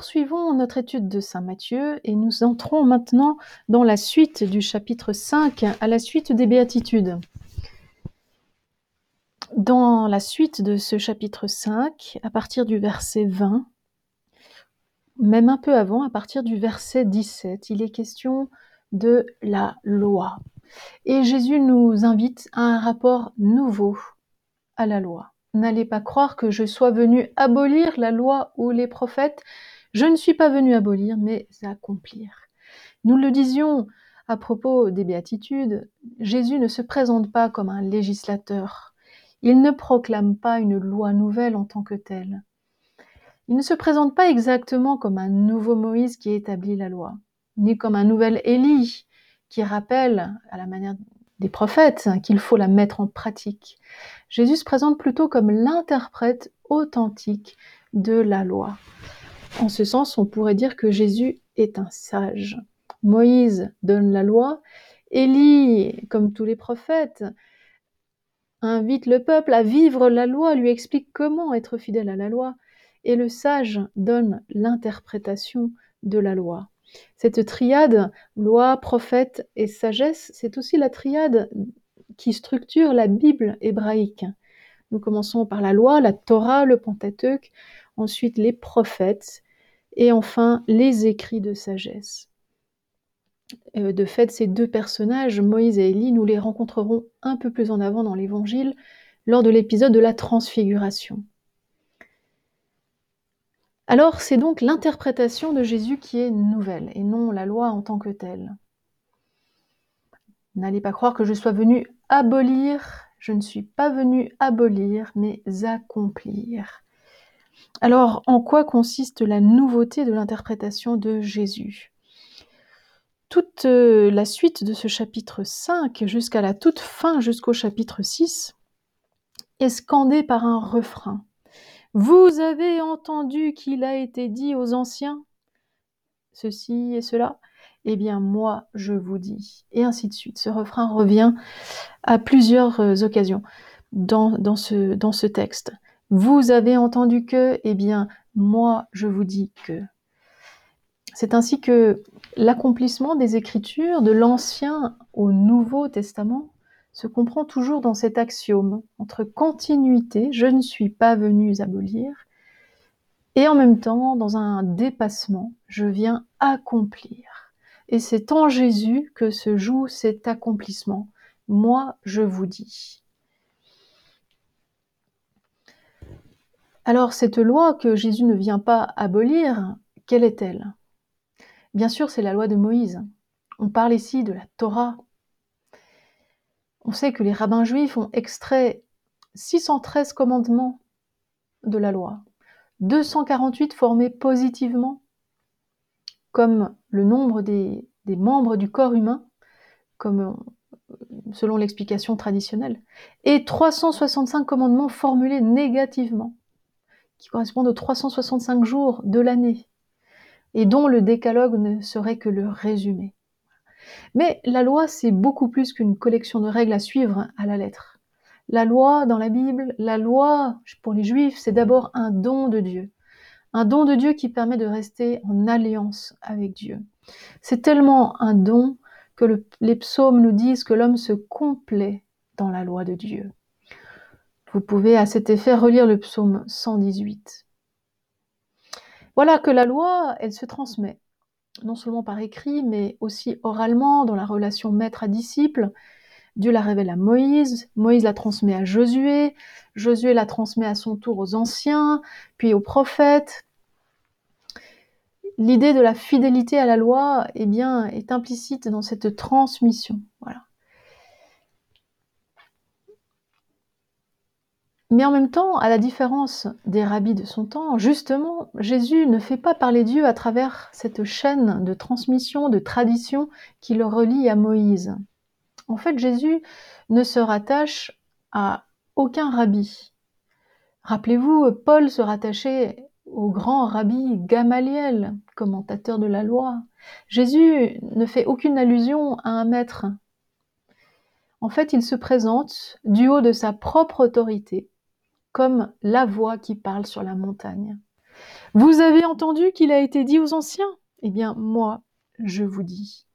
Poursuivons notre étude de Saint Matthieu et nous entrons maintenant dans la suite du chapitre 5, à la suite des béatitudes. Dans la suite de ce chapitre 5, à partir du verset 20, même un peu avant, à partir du verset 17, il est question de la loi. Et Jésus nous invite à un rapport nouveau à la loi. N'allez pas croire que je sois venu abolir la loi ou les prophètes. Je ne suis pas venu abolir, mais accomplir. Nous le disions à propos des béatitudes, Jésus ne se présente pas comme un législateur. Il ne proclame pas une loi nouvelle en tant que telle. Il ne se présente pas exactement comme un nouveau Moïse qui établit la loi, ni comme un nouvel Élie qui rappelle, à la manière des prophètes, qu'il faut la mettre en pratique. Jésus se présente plutôt comme l'interprète authentique de la loi. En ce sens, on pourrait dire que Jésus est un sage. Moïse donne la loi, Élie, comme tous les prophètes, invite le peuple à vivre la loi, lui explique comment être fidèle à la loi, et le sage donne l'interprétation de la loi. Cette triade, loi, prophète et sagesse, c'est aussi la triade qui structure la Bible hébraïque. Nous commençons par la loi, la Torah, le Pentateuque, ensuite les prophètes et enfin les écrits de sagesse. Euh, de fait, ces deux personnages, Moïse et Élie, nous les rencontrerons un peu plus en avant dans l'Évangile lors de l'épisode de la transfiguration. Alors c'est donc l'interprétation de Jésus qui est nouvelle et non la loi en tant que telle. N'allez pas croire que je sois venu abolir, je ne suis pas venu abolir, mais accomplir. Alors en quoi consiste la nouveauté de l'interprétation de Jésus? Toute euh, la suite de ce chapitre 5 jusqu'à la toute fin, jusqu'au chapitre 6, est scandée par un refrain. Vous avez entendu qu'il a été dit aux anciens? Ceci et cela Eh bien moi je vous dis. Et ainsi de suite. Ce refrain revient à plusieurs euh, occasions dans, dans, ce, dans ce texte. Vous avez entendu que Eh bien moi je vous dis que. C'est ainsi que l'accomplissement des Écritures de l'Ancien au Nouveau Testament se comprend toujours dans cet axiome entre continuité, je ne suis pas venu abolir, et en même temps dans un dépassement, je viens accomplir. Et c'est en Jésus que se joue cet accomplissement. Moi, je vous dis. Alors cette loi que Jésus ne vient pas abolir, quelle est-elle? Bien sûr, c'est la loi de Moïse. On parle ici de la Torah, on sait que les rabbins juifs ont extrait 613 commandements de la loi, 248 formés positivement, comme le nombre des, membres du corps humain, comme selon l'explication traditionnelle, et 365 commandements formulés négativement, qui correspondent aux 365 jours de l'année, et dont le décalogue ne serait que le résumé. Mais la loi, c'est beaucoup plus qu'une collection de règles à suivre à la lettre. La loi dans la Bible, la loi pour les Juifs, c'est d'abord un don de Dieu. Un don de Dieu qui permet de rester en alliance avec Dieu. C'est tellement un don que les psaumes nous disent que l'homme se complaît dans la loi de Dieu. Vous pouvez à cet effet relire le psaume 118. Voilà que la loi, elle se transmet non seulement par écrit, mais aussi oralement, dans la relation maître à disciple. Dieu la révèle à Moïse, Moïse la transmet à Josué, Josué la transmet à son tour aux anciens, puis aux prophètes. L'idée de la fidélité à la loi eh bien, est implicite dans cette transmission. Voilà. Mais en même temps, à la différence des rabbis de son temps, justement, Jésus ne fait pas parler Dieu à travers cette chaîne de transmission, de tradition qui le relie à Moïse. En fait, Jésus ne se rattache à aucun rabbi. Rappelez-vous, Paul se rattachait au grand rabbi Gamaliel, commentateur de la loi. Jésus ne fait aucune allusion à un maître. En fait, il se présente du haut de sa propre autorité comme la voix qui parle sur la montagne. Vous avez entendu qu'il a été dit aux anciens? Eh bien, moi, je vous dis.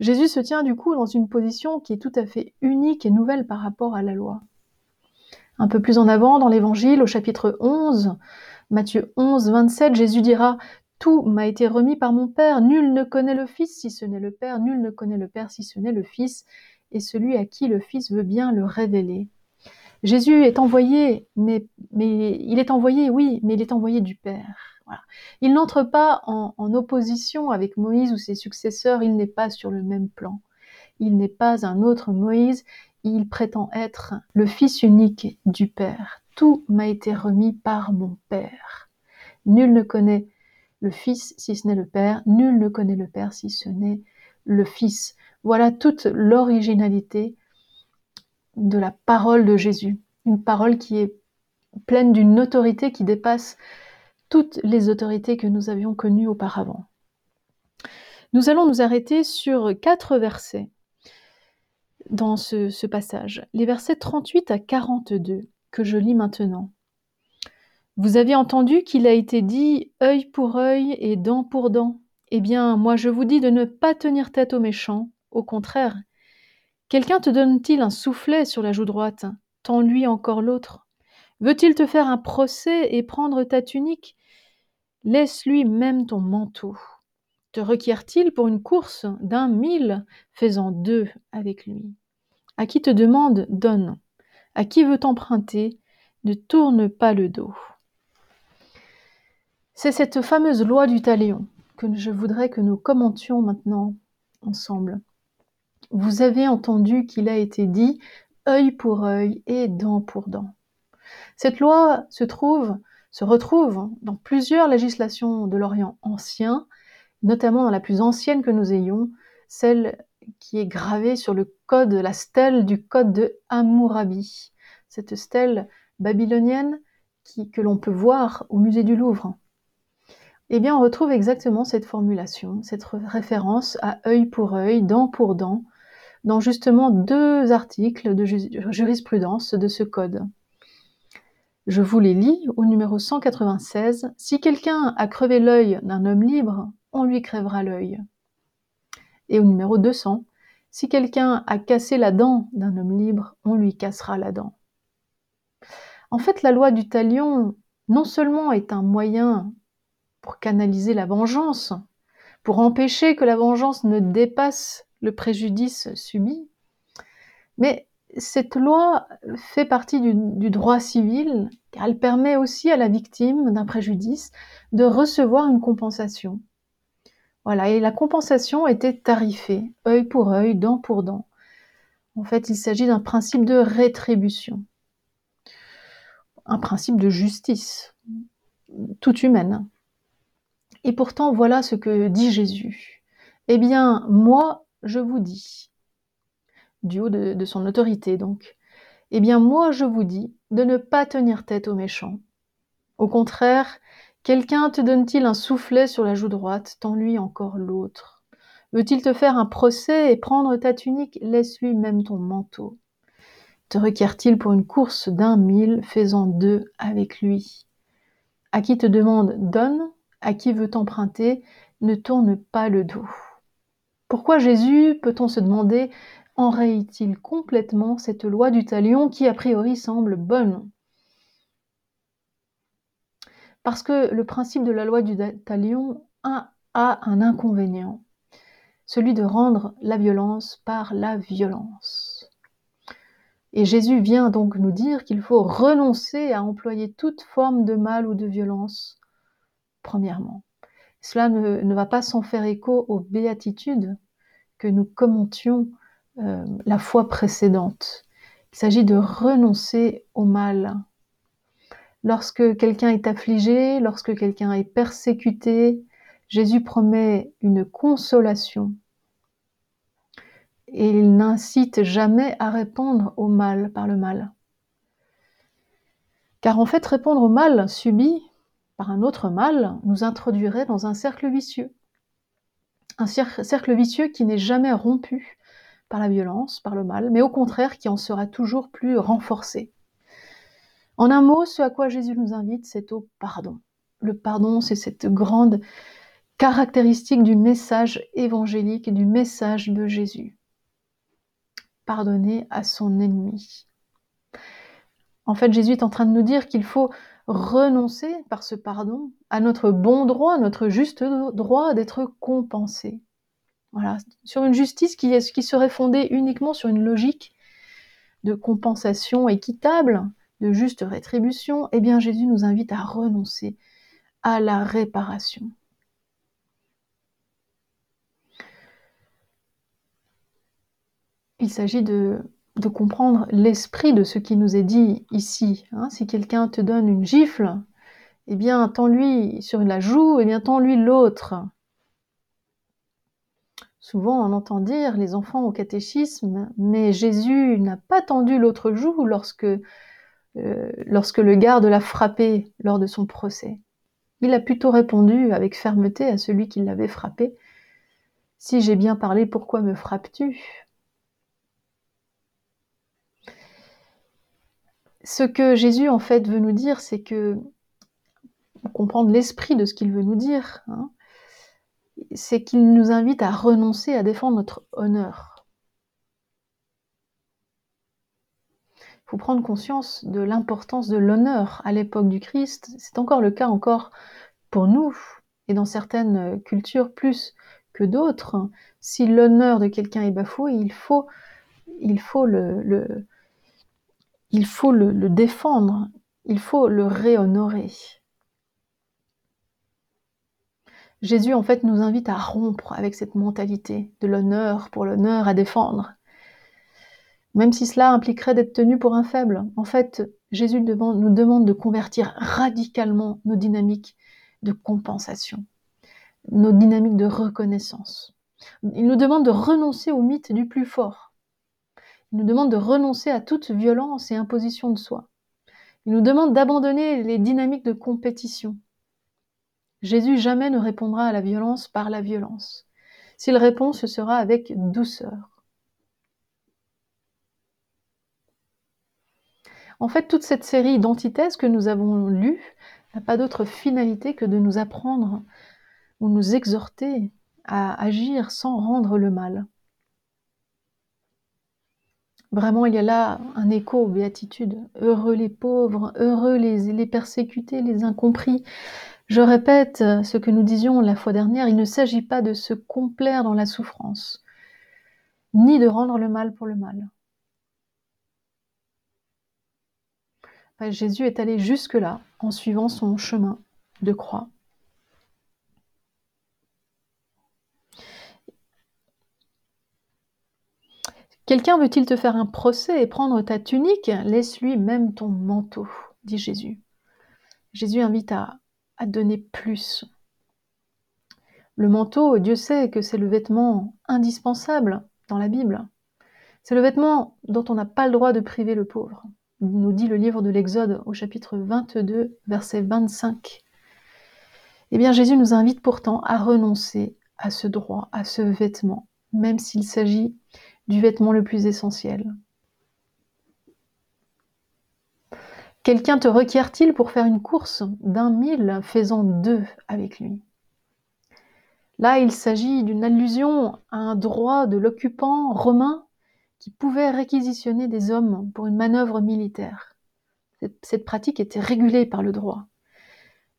Jésus se tient du coup dans une position qui est tout à fait unique et nouvelle par rapport à la loi. Un peu plus en avant, dans l'Évangile, au chapitre 11, Matthieu 11, 27, Jésus dira Tout m'a été remis par mon Père, nul ne connaît le Fils si ce n'est le Père, nul ne connaît le Père si ce n'est le Fils, et celui à qui le Fils veut bien le révéler. Jésus est envoyé, mais, mais il est envoyé, oui, mais il est envoyé du Père. Voilà. Il n'entre pas en, en, opposition avec Moïse ou ses successeurs, il n'est pas sur le même plan. Il n'est pas un autre Moïse, il prétend être le Fils unique du Père. Tout m'a été remis par mon Père. Nul ne connaît le Fils si ce n'est le Père, nul ne connaît le Père si ce n'est le Fils. Voilà toute l'originalité de la parole de Jésus, une parole qui est pleine d'une autorité qui dépasse toutes les autorités que nous avions connues auparavant. Nous allons nous arrêter sur quatre versets dans ce, passage, les versets 38 à 42, que je lis maintenant. Vous avez entendu qu'il a été dit œil pour œil et dent pour dent. Eh bien, moi je vous dis de ne pas tenir tête aux méchants, au contraire. Quelqu'un te donne-t-il un soufflet sur la joue droite? Tends-lui encore l'autre. Veut-il te faire un procès et prendre ta tunique? Laisse-lui même ton manteau. Te requiert-il pour une course d'un mille Fais-en deux avec lui? À qui te demande, donne. À qui veut emprunter, ne tourne pas le dos. C'est cette fameuse loi du talion que je voudrais que nous commentions maintenant ensemble. Vous avez entendu qu'il a été dit œil pour œil et dent pour dent. Cette loi se trouve se retrouve dans plusieurs législations de l'Orient ancien, notamment dans la plus ancienne que nous ayons, celle qui est gravée sur le code, la stèle du code de Hammurabi, cette stèle babylonienne que l'on peut voir au musée du Louvre. Eh bien, on retrouve exactement cette formulation, cette référence à œil pour œil, dent pour dent, dans justement deux articles de jurisprudence de ce code. Je vous les lis au numéro 196. Si quelqu'un a crevé l'œil d'un homme libre, on lui crèvera l'œil. Et au numéro 200. Si quelqu'un a cassé la dent d'un homme libre, on lui cassera la dent. En fait, la loi du talion, non seulement est un moyen pour canaliser la vengeance, pour empêcher que la vengeance ne dépasse le préjudice subi, mais cette loi fait partie du, droit civil car elle permet aussi à la victime d'un préjudice de recevoir une compensation. Voilà, et la compensation était tarifée, œil pour œil, dent pour dent. En fait, il s'agit d'un principe de rétribution, un principe de justice, toute humaine. Et pourtant, voilà ce que dit Jésus. Eh bien, moi, je vous dis, du haut de, son autorité donc. Eh bien moi je vous dis de ne pas tenir tête aux méchants. Au contraire, quelqu'un te donne-t-il un soufflet sur la joue droite, tends-lui encore l'autre. Veut-il te faire un procès et prendre ta tunique, laisse-lui même ton manteau. Te requiert-il pour une course d'un mille, fais-en deux avec lui. À qui te demande, donne, à qui veut t'emprunter, ne tourne pas le dos. Pourquoi Jésus, peut-on se demander, enraye-t-il complètement cette loi du talion qui a priori semble bonne? Parce que le principe de la loi du talion a, un inconvénient, celui de rendre la violence par la violence. Et Jésus vient donc nous dire qu'il faut renoncer à employer toute forme de mal ou de violence, premièrement. Cela ne va pas sans faire écho aux béatitudes nous commentions euh, la fois précédente. Il s'agit de renoncer au mal. Lorsque quelqu'un est affligé, lorsque quelqu'un est persécuté, Jésus promet une consolation. Et il n'incite jamais à répondre au mal par le mal. Car en fait, répondre au mal subi par un autre mal nous introduirait dans un cercle vicieux. Un cercle vicieux qui n'est jamais rompu par la violence, par le mal, mais au contraire qui en sera toujours plus renforcé. En un mot, ce à quoi Jésus nous invite, c'est au pardon. le pardon, c'est cette grande caractéristique du message évangélique du message de Jésus. Pardonner à son ennemi. En fait, Jésus est en train de nous dire qu'il faut renoncer par ce pardon à notre bon droit, notre juste droit d'être compensé. Voilà, sur une justice qui, serait fondée uniquement sur une logique de compensation équitable, de juste rétribution, eh bien Jésus nous invite à renoncer à la réparation. Il s'agit de de comprendre l'esprit de ce qui nous est dit ici. Hein. Si quelqu'un te donne une gifle, eh bien, tends-lui sur la joue, eh bien, tends-lui l'autre. Souvent, on entend dire, les enfants au catéchisme, mais Jésus n'a pas tendu l'autre joue lorsque, euh, lorsque le garde l'a frappé lors de son procès. Il a plutôt répondu avec fermeté à celui qui l'avait frappé. Si j'ai bien parlé, pourquoi me frappes-tu? Ce que Jésus en fait veut nous dire, c'est que comprendre l'esprit de ce qu'il veut nous dire, hein, c'est qu'il nous invite à renoncer à défendre notre honneur. Il faut prendre conscience de l'importance de l'honneur à l'époque du Christ. C'est encore le cas encore pour nous et dans certaines cultures plus que d'autres. Si l'honneur de quelqu'un est bafoué, il faut, il faut le il faut le, défendre, il faut le réhonorer. Jésus, en fait, nous invite à rompre avec cette mentalité de l'honneur pour l'honneur à défendre. Même si cela impliquerait d'être tenu pour un faible. En fait, Jésus nous demande de convertir radicalement nos dynamiques de compensation, nos dynamiques de reconnaissance. Il nous demande de renoncer au mythe du plus fort, il nous demande de renoncer à toute violence et imposition de soi. Il nous demande d'abandonner les dynamiques de compétition. Jésus jamais ne répondra à la violence par la violence. S'il répond, ce sera avec douceur. En fait, toute cette série d'antithèses que nous avons lues n'a pas d'autre finalité que de nous apprendre ou nous exhorter à agir sans rendre le mal. Vraiment, il y a là un écho aux béatitudes. Heureux les pauvres, heureux les, les persécutés, les incompris. Je répète ce que nous disions la fois dernière, il ne s'agit pas de se complaire dans la souffrance, ni de rendre le mal pour le mal. Jésus est allé jusque-là en suivant son chemin de croix. Quelqu'un veut-il te faire un procès et prendre ta tunique? Laisse-lui même ton manteau, dit Jésus. Jésus invite à, donner plus. Le manteau, Dieu sait que c'est le vêtement indispensable dans la Bible. C'est le vêtement dont on n'a pas le droit de priver le pauvre, nous dit le livre de l'Exode au chapitre 22, verset 25. Eh bien, Jésus nous invite pourtant à renoncer à ce droit, à ce vêtement, même s'il s'agit du vêtement le plus essentiel. Quelqu'un te requiert-il pour faire une course d'un mille, faisant deux avec lui? Là, il s'agit d'une allusion à un droit de l'occupant romain qui pouvait réquisitionner des hommes pour une manœuvre militaire. Cette pratique était régulée par le droit.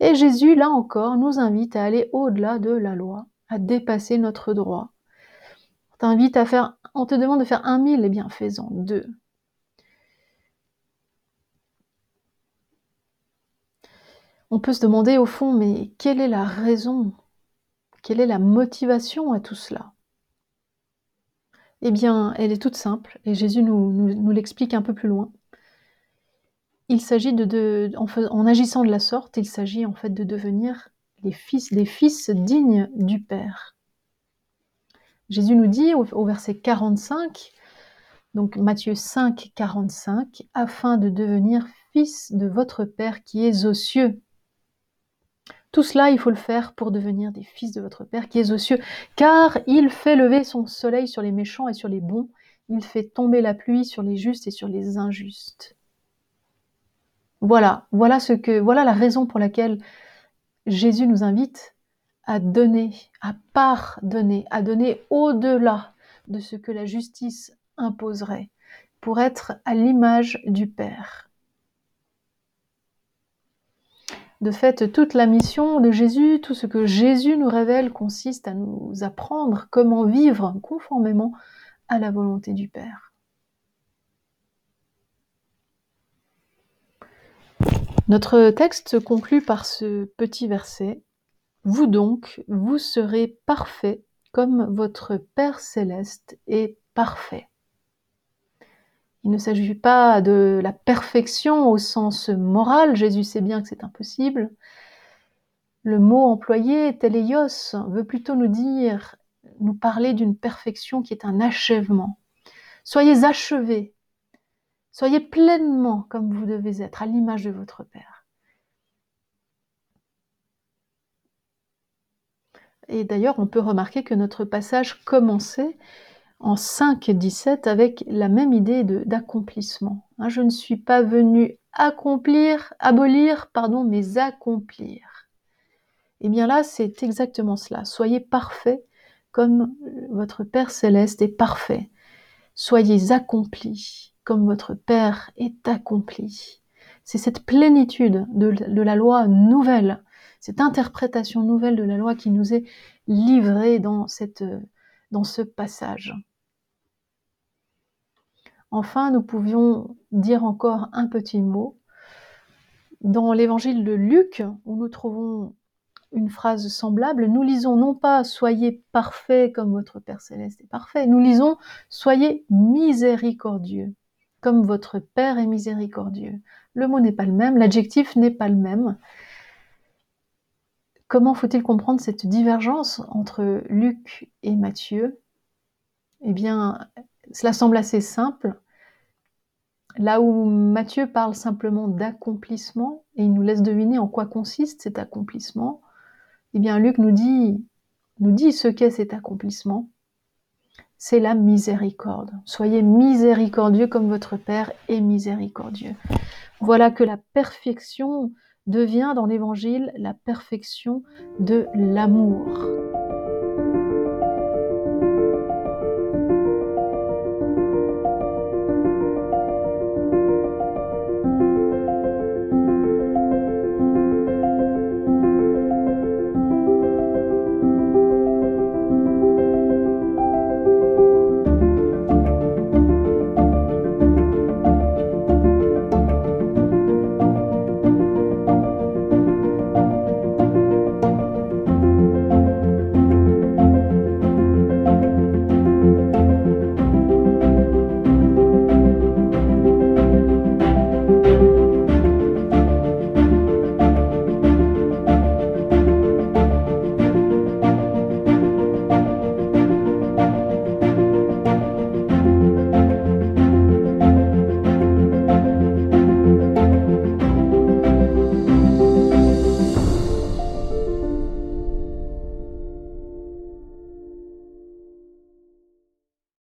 Et Jésus, là encore, nous invite à aller au-delà de la loi, à dépasser notre droit. T'invite à faire on te demande de faire un mille, eh bien fais-en deux. On peut se demander au fond, mais quelle est la raison Quelle est la motivation à tout cela? Eh bien, elle est toute simple, et Jésus nous, l'explique un peu plus loin. Il s'agit de, en, agissant de la sorte, il s'agit en fait de devenir les fils, des fils dignes du Père. Jésus nous dit au, verset 45, donc Matthieu 5, 45, afin de devenir fils de votre Père qui est aux cieux. Tout cela, il faut le faire pour devenir des fils de votre Père qui est aux cieux, car il fait lever son soleil sur les méchants et sur les bons, il fait tomber la pluie sur les justes et sur les injustes. Voilà, voilà la raison pour laquelle Jésus nous invite à donner, à pardonner, à donner au-delà de ce que la justice imposerait pour être à l'image du Père. De fait, toute la mission de Jésus, tout ce que Jésus nous révèle consiste à nous apprendre comment vivre conformément à la volonté du Père. Notre texte conclut par ce petit verset. Vous donc, vous serez parfaits comme votre Père céleste est parfait. Il ne s'agit pas de la perfection au sens moral, Jésus sait bien que c'est impossible. Le mot employé, teleios, veut plutôt nous dire, nous parler d'une perfection qui est un achèvement. Soyez achevés, soyez pleinement comme vous devez être, à l'image de votre Père. Et d'ailleurs, on peut remarquer que notre passage commençait en 5 17 avec la même idée d'accomplissement. Hein, je ne suis pas venu accomplir, abolir, pardon, mais accomplir. Et eh bien là, c'est exactement cela. Soyez parfaits comme votre Père céleste est parfait. Soyez accomplis comme votre Père est accompli. C'est cette plénitude de, de la loi nouvelle, cette interprétation nouvelle de la loi qui nous est livrée dans, cette, dans ce passage. Enfin, nous pouvions dire encore un petit mot. Dans l'évangile de Luc, où nous trouvons une phrase semblable, nous lisons non pas soyez parfaits comme votre Père céleste est parfait, nous lisons soyez miséricordieux comme votre Père est miséricordieux. Le mot n'est pas le même, l'adjectif n'est pas le même. Comment faut-il comprendre cette divergence entre Luc et Matthieu Eh bien, cela semble assez simple. Là où Matthieu parle simplement d'accomplissement et il nous laisse deviner en quoi consiste cet accomplissement, eh bien Luc nous dit, nous dit ce qu'est cet accomplissement. C'est la miséricorde. Soyez miséricordieux comme votre Père est miséricordieux. Voilà que la perfection devient dans l'Évangile la perfection de l'amour.